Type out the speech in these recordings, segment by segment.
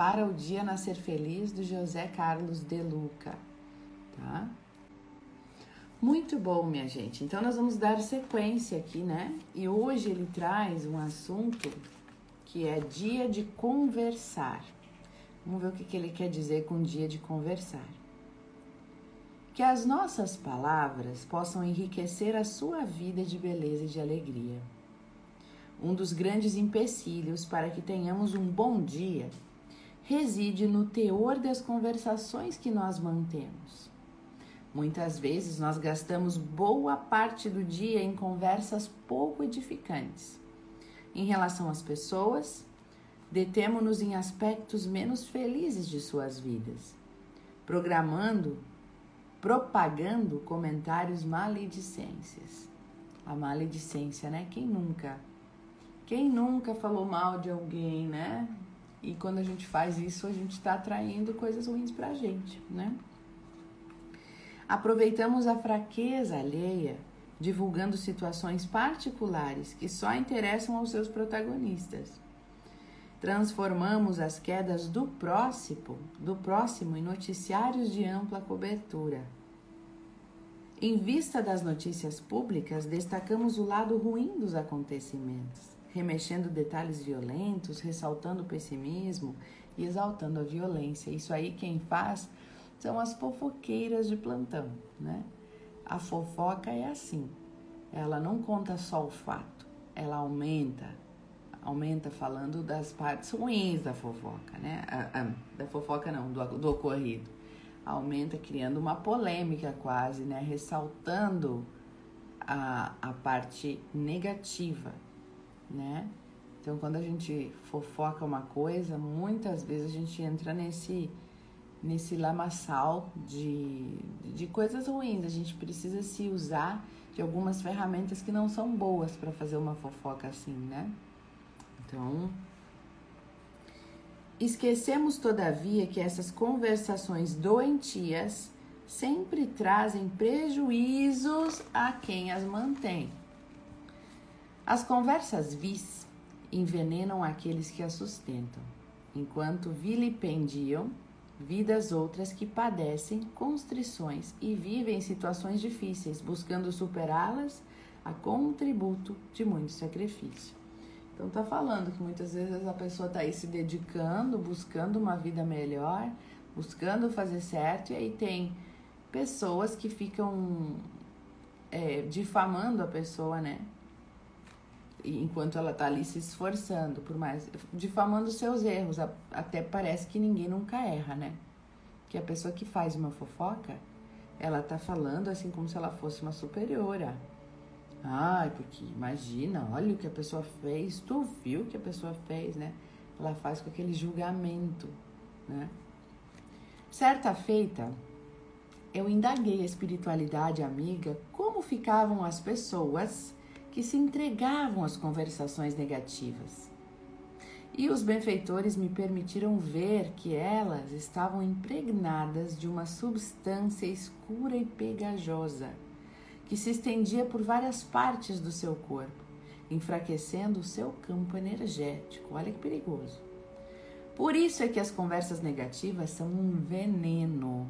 Para o Dia Nascer Feliz, do José Carlos De Luca, tá? Muito bom, minha gente. Então, nós vamos dar sequência aqui, né? E hoje ele traz um assunto que é dia de conversar. Vamos ver o que, que ele quer dizer com dia de conversar. Que as nossas palavras possam enriquecer a sua vida de beleza e de alegria. Um dos grandes empecilhos para que tenhamos um bom dia reside no teor das conversações que nós mantemos. Muitas vezes nós gastamos boa parte do dia em conversas pouco edificantes. Em relação às pessoas, detemos-nos em aspectos menos felizes de suas vidas, programando, propagando comentários maledicências. A maledicência, né? Quem nunca? Quem nunca falou mal de alguém, né? E quando a gente faz isso, a gente está atraindo coisas ruins para a gente, né? Aproveitamos a fraqueza alheia, divulgando situações particulares que só interessam aos seus protagonistas. Transformamos as quedas do próximo, do próximo em noticiários de ampla cobertura. Em vista das notícias públicas, destacamos o lado ruim dos acontecimentos, remexendo detalhes violentos, ressaltando o pessimismo e exaltando a violência. Isso aí quem faz são as fofoqueiras de plantão, né? A fofoca é assim. Ela não conta só o fato, ela aumenta, aumenta falando das partes ruins da fofoca, né? da fofoca não, do, do ocorrido. Aumenta criando uma polêmica quase, né? Ressaltando a, a parte negativa, né? Então, quando a gente fofoca uma coisa, muitas vezes a gente entra nesse nesse lamaçal de, de coisas ruins. A gente precisa se usar de algumas ferramentas que não são boas para fazer uma fofoca assim, né? Então, esquecemos todavia que essas conversações doentias sempre trazem prejuízos a quem as mantém. As conversas vis envenenam aqueles que as sustentam, enquanto vilipendiam vidas outras que padecem constrições e vivem situações difíceis, buscando superá-las a contributo de muito sacrifício. Então tá falando que muitas vezes a pessoa tá aí se dedicando, buscando uma vida melhor, buscando fazer certo, e aí tem pessoas que ficam é, difamando a pessoa, né? Enquanto ela tá ali se esforçando, por mais. difamando seus erros. Até parece que ninguém nunca erra, né? Que a pessoa que faz uma fofoca, ela tá falando assim como se ela fosse uma superiora. Ai, porque imagina, olha o que a pessoa fez, tu viu o que a pessoa fez, né? Ela faz com aquele julgamento, né? Certa feita, eu indaguei a espiritualidade amiga como ficavam as pessoas que se entregavam às conversações negativas. E os benfeitores me permitiram ver que elas estavam impregnadas de uma substância escura e pegajosa que se estendia por várias partes do seu corpo, enfraquecendo o seu campo energético. Olha que perigoso. Por isso é que as conversas negativas são um veneno,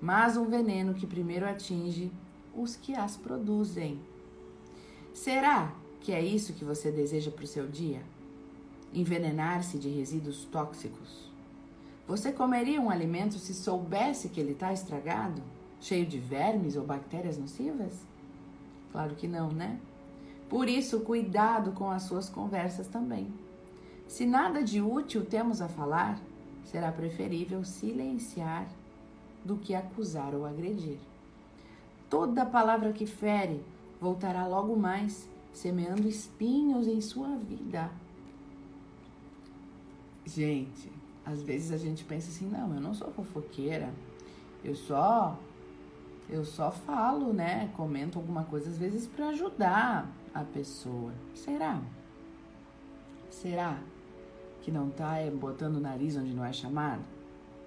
mas um veneno que primeiro atinge os que as produzem. Será que é isso que você deseja para o seu dia? Envenenar-se de resíduos tóxicos? Você comeria um alimento se soubesse que ele está estragado? cheio de vermes ou bactérias nocivas? Claro que não, né? Por isso, cuidado com as suas conversas também. Se nada de útil temos a falar, será preferível silenciar do que acusar ou agredir. Toda palavra que fere voltará logo mais, semeando espinhos em sua vida. Gente, às vezes a gente pensa assim: não, eu não sou fofoqueira, eu só eu só falo, né? Comento alguma coisa às vezes para ajudar a pessoa. Será? Será que não tá é, botando o nariz onde não é chamado,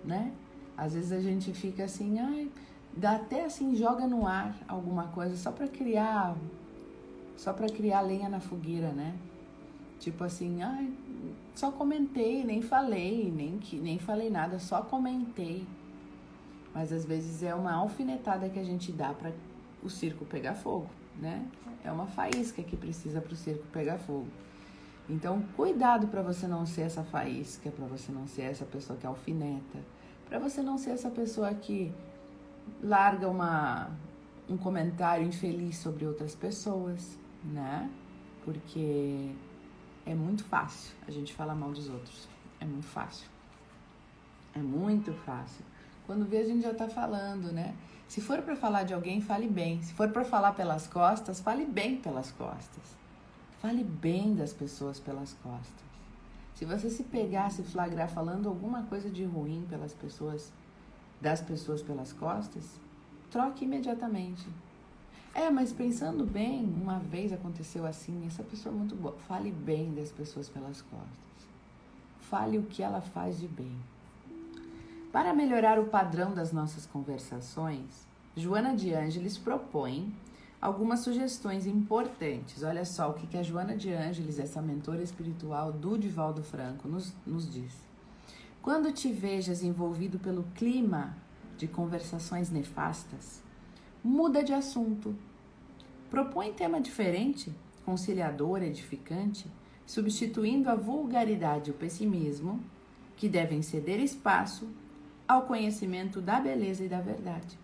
né? Às vezes a gente fica assim, ai, dá até assim joga no ar alguma coisa só para criar só para criar lenha na fogueira, né? Tipo assim, ai, só comentei, nem falei, nem, que, nem falei nada, só comentei. Mas às vezes é uma alfinetada que a gente dá para o circo pegar fogo, né? É uma faísca que precisa para o circo pegar fogo. Então, cuidado para você não ser essa faísca, para você não ser essa pessoa que alfineta, para você não ser essa pessoa que larga uma, um comentário infeliz sobre outras pessoas, né? Porque é muito fácil a gente falar mal dos outros. É muito fácil. É muito fácil. Quando vê, a gente já tá falando, né? Se for para falar de alguém, fale bem. Se for para falar pelas costas, fale bem pelas costas. Fale bem das pessoas pelas costas. Se você se pegar, se flagrar falando alguma coisa de ruim pelas pessoas, das pessoas pelas costas, troque imediatamente. É, mas pensando bem, uma vez aconteceu assim, essa pessoa é muito boa. Fale bem das pessoas pelas costas. Fale o que ela faz de bem. Para melhorar o padrão das nossas conversações, Joana de Ângeles propõe algumas sugestões importantes. Olha só o que a Joana de Ângeles, essa mentora espiritual do Divaldo Franco, nos, nos diz. Quando te vejas envolvido pelo clima de conversações nefastas, muda de assunto. Propõe tema diferente, conciliador, edificante, substituindo a vulgaridade e o pessimismo, que devem ceder espaço ao conhecimento da beleza e da verdade.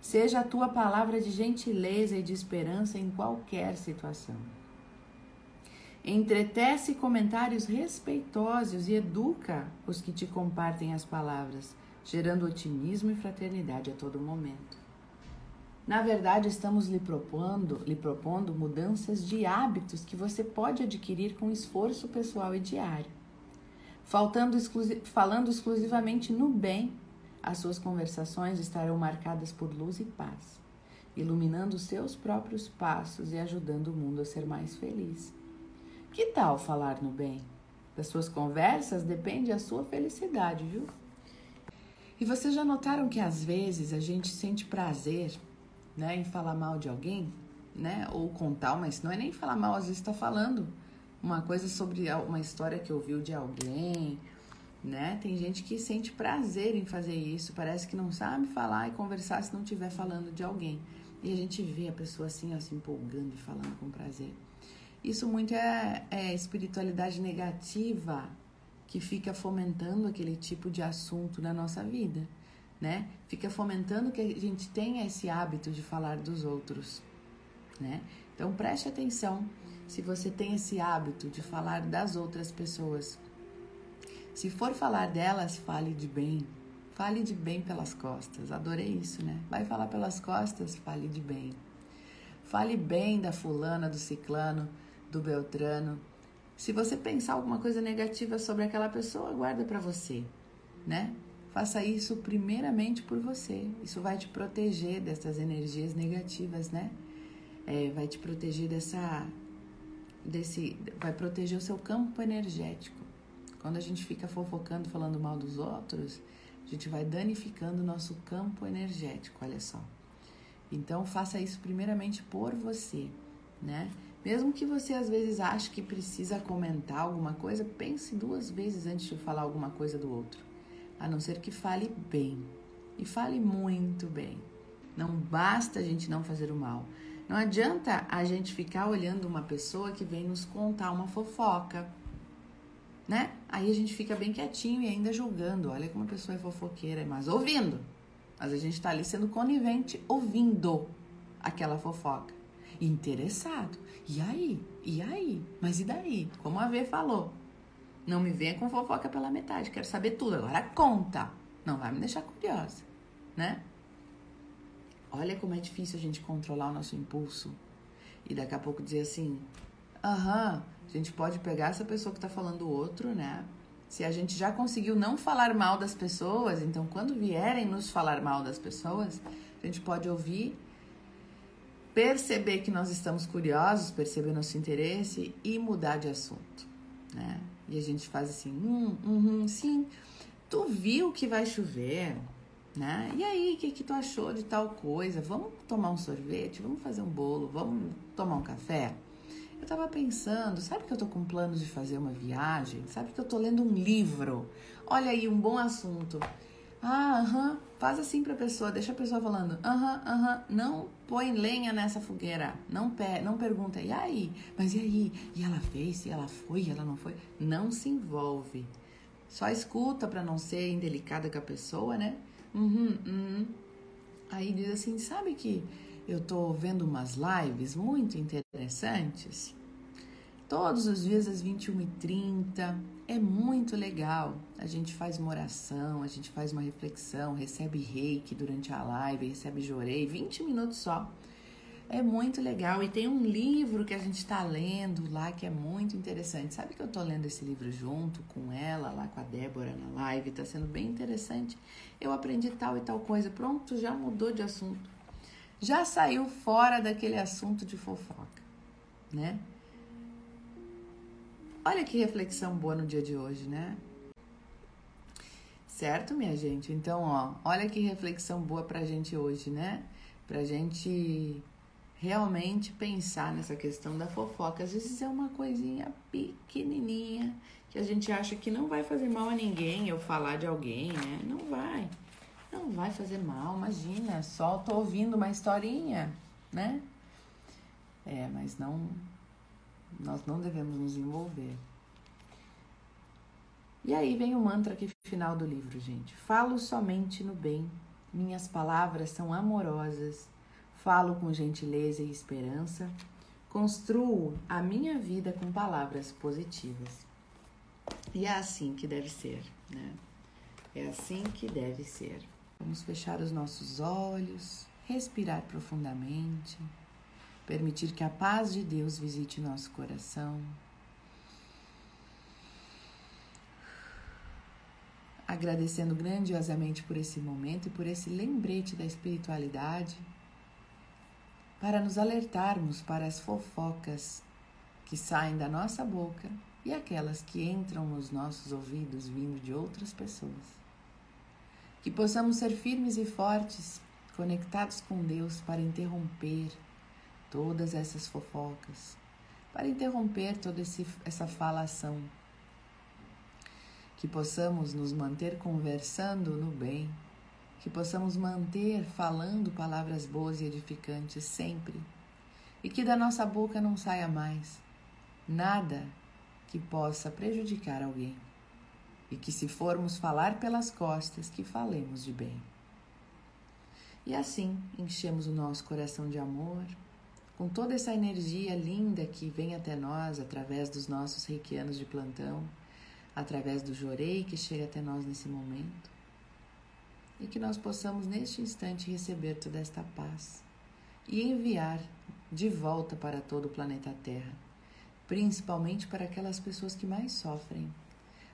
Seja a tua palavra de gentileza e de esperança em qualquer situação. Entretece comentários respeitosos e educa os que te compartem as palavras, gerando otimismo e fraternidade a todo momento. Na verdade, estamos lhe propondo, lhe propondo mudanças de hábitos que você pode adquirir com esforço pessoal e diário. Exclusi falando exclusivamente no bem as suas conversações estarão marcadas por luz e paz, iluminando seus próprios passos e ajudando o mundo a ser mais feliz. Que tal falar no bem? Das suas conversas depende a sua felicidade, viu? E vocês já notaram que às vezes a gente sente prazer, né, em falar mal de alguém, né, ou contar, mas não é nem falar mal, às vezes está falando uma coisa sobre uma história que ouviu de alguém, né? Tem gente que sente prazer em fazer isso, parece que não sabe falar e conversar se não estiver falando de alguém. E a gente vê a pessoa assim, ó, se empolgando e falando com prazer. Isso muito é, é espiritualidade negativa que fica fomentando aquele tipo de assunto na nossa vida, né? Fica fomentando que a gente tenha esse hábito de falar dos outros, né? Então preste atenção se você tem esse hábito de falar das outras pessoas se for falar delas, fale de bem. Fale de bem pelas costas. Adorei isso, né? Vai falar pelas costas, fale de bem. Fale bem da fulana, do ciclano, do beltrano. Se você pensar alguma coisa negativa sobre aquela pessoa, guarda para você, né? Faça isso primeiramente por você. Isso vai te proteger dessas energias negativas, né? É, vai te proteger dessa, desse, vai proteger o seu campo energético. Quando a gente fica fofocando, falando mal dos outros, a gente vai danificando o nosso campo energético, olha só. Então faça isso primeiramente por você, né? Mesmo que você às vezes ache que precisa comentar alguma coisa, pense duas vezes antes de falar alguma coisa do outro. A não ser que fale bem. E fale muito bem. Não basta a gente não fazer o mal. Não adianta a gente ficar olhando uma pessoa que vem nos contar uma fofoca né? Aí a gente fica bem quietinho e ainda julgando. Olha como a pessoa é fofoqueira, mas ouvindo. Mas a gente tá ali sendo conivente, ouvindo aquela fofoca. Interessado. E aí? E aí? Mas e daí? Como a V falou. Não me venha com fofoca pela metade. Quero saber tudo. Agora conta. Não vai me deixar curiosa, né? Olha como é difícil a gente controlar o nosso impulso. E daqui a pouco dizer assim: aham, a gente pode pegar essa pessoa que está falando o outro, né? Se a gente já conseguiu não falar mal das pessoas, então quando vierem nos falar mal das pessoas, a gente pode ouvir, perceber que nós estamos curiosos, perceber nosso interesse e mudar de assunto, né? E a gente faz assim, hum, hum, hum sim, tu viu que vai chover, né? E aí, o que, que tu achou de tal coisa? Vamos tomar um sorvete? Vamos fazer um bolo? Vamos tomar um café? Eu estava pensando, sabe que eu estou com planos de fazer uma viagem? Sabe que eu estou lendo um livro? Olha aí, um bom assunto. Ah, aham, faz assim para a pessoa, deixa a pessoa falando, aham, aham, não põe lenha nessa fogueira, não, pe não pergunta, e aí? Mas e aí? E ela fez, e ela foi, e ela não foi? Não se envolve. Só escuta para não ser indelicada com a pessoa, né? Uhum, uhum. Aí diz assim, sabe que eu tô vendo umas lives muito interessantes? Todos os dias às 21h30. É muito legal. A gente faz uma oração, a gente faz uma reflexão, recebe reiki durante a live, recebe jorei, 20 minutos só. É muito legal. E tem um livro que a gente está lendo lá que é muito interessante. Sabe que eu estou lendo esse livro junto com ela, lá com a Débora na live? Está sendo bem interessante. Eu aprendi tal e tal coisa. Pronto, já mudou de assunto. Já saiu fora daquele assunto de fofoca, né? Olha que reflexão boa no dia de hoje, né? Certo, minha gente? Então, ó, olha que reflexão boa pra gente hoje, né? Pra gente realmente pensar nessa questão da fofoca. Às vezes é uma coisinha pequenininha que a gente acha que não vai fazer mal a ninguém eu falar de alguém, né? Não vai. Não vai fazer mal, imagina. Só tô ouvindo uma historinha, né? É, mas não nós não devemos nos envolver. E aí vem o mantra aqui final do livro, gente. Falo somente no bem. Minhas palavras são amorosas. Falo com gentileza e esperança. Construo a minha vida com palavras positivas. E é assim que deve ser, né? É assim que deve ser. Vamos fechar os nossos olhos, respirar profundamente permitir que a paz de Deus visite nosso coração. Agradecendo grandiosamente por esse momento e por esse lembrete da espiritualidade, para nos alertarmos para as fofocas que saem da nossa boca e aquelas que entram nos nossos ouvidos vindo de outras pessoas. Que possamos ser firmes e fortes, conectados com Deus para interromper todas essas fofocas, para interromper toda esse, essa falação. Que possamos nos manter conversando no bem, que possamos manter falando palavras boas e edificantes sempre, e que da nossa boca não saia mais nada que possa prejudicar alguém, e que se formos falar pelas costas, que falemos de bem. E assim enchemos o nosso coração de amor, com toda essa energia linda que vem até nós através dos nossos reikianos de plantão, através do jorei que chega até nós nesse momento, e que nós possamos neste instante receber toda esta paz e enviar de volta para todo o planeta Terra, principalmente para aquelas pessoas que mais sofrem,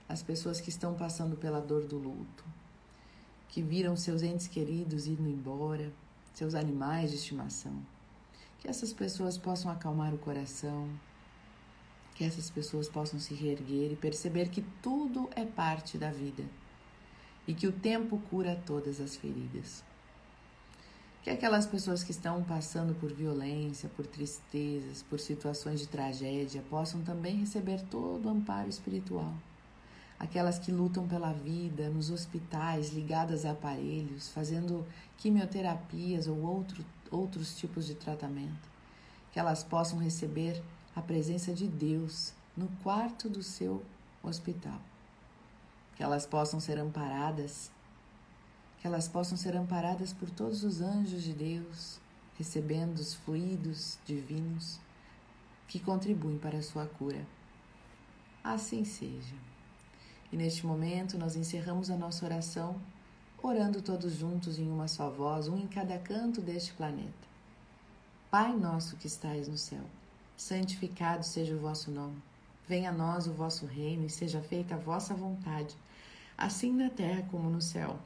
as pessoas que estão passando pela dor do luto, que viram seus entes queridos indo embora, seus animais de estimação que essas pessoas possam acalmar o coração, que essas pessoas possam se reerguer e perceber que tudo é parte da vida e que o tempo cura todas as feridas. Que aquelas pessoas que estão passando por violência, por tristezas, por situações de tragédia possam também receber todo o amparo espiritual. Aquelas que lutam pela vida nos hospitais, ligadas a aparelhos, fazendo quimioterapias ou outro outros tipos de tratamento, que elas possam receber a presença de Deus no quarto do seu hospital, que elas possam ser amparadas, que elas possam ser amparadas por todos os anjos de Deus, recebendo os fluidos divinos que contribuem para a sua cura. Assim seja. E neste momento nós encerramos a nossa oração orando todos juntos em uma só voz, um em cada canto deste planeta. Pai nosso que estais no céu, santificado seja o vosso nome. Venha a nós o vosso reino e seja feita a vossa vontade, assim na terra como no céu.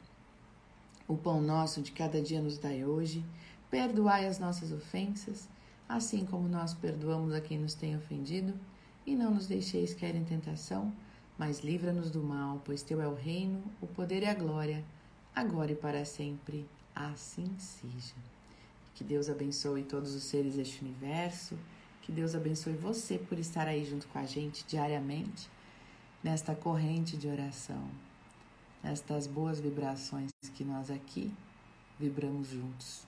O pão nosso de cada dia nos dai hoje, perdoai as nossas ofensas, assim como nós perdoamos a quem nos tem ofendido, e não nos deixeis cair em tentação, mas livra-nos do mal, pois teu é o reino, o poder e a glória agora e para sempre. Assim seja. Que Deus abençoe todos os seres deste universo, Que Deus abençoe você por estar aí junto com a gente diariamente nesta corrente de oração, nestas boas vibrações que nós aqui vibramos juntos.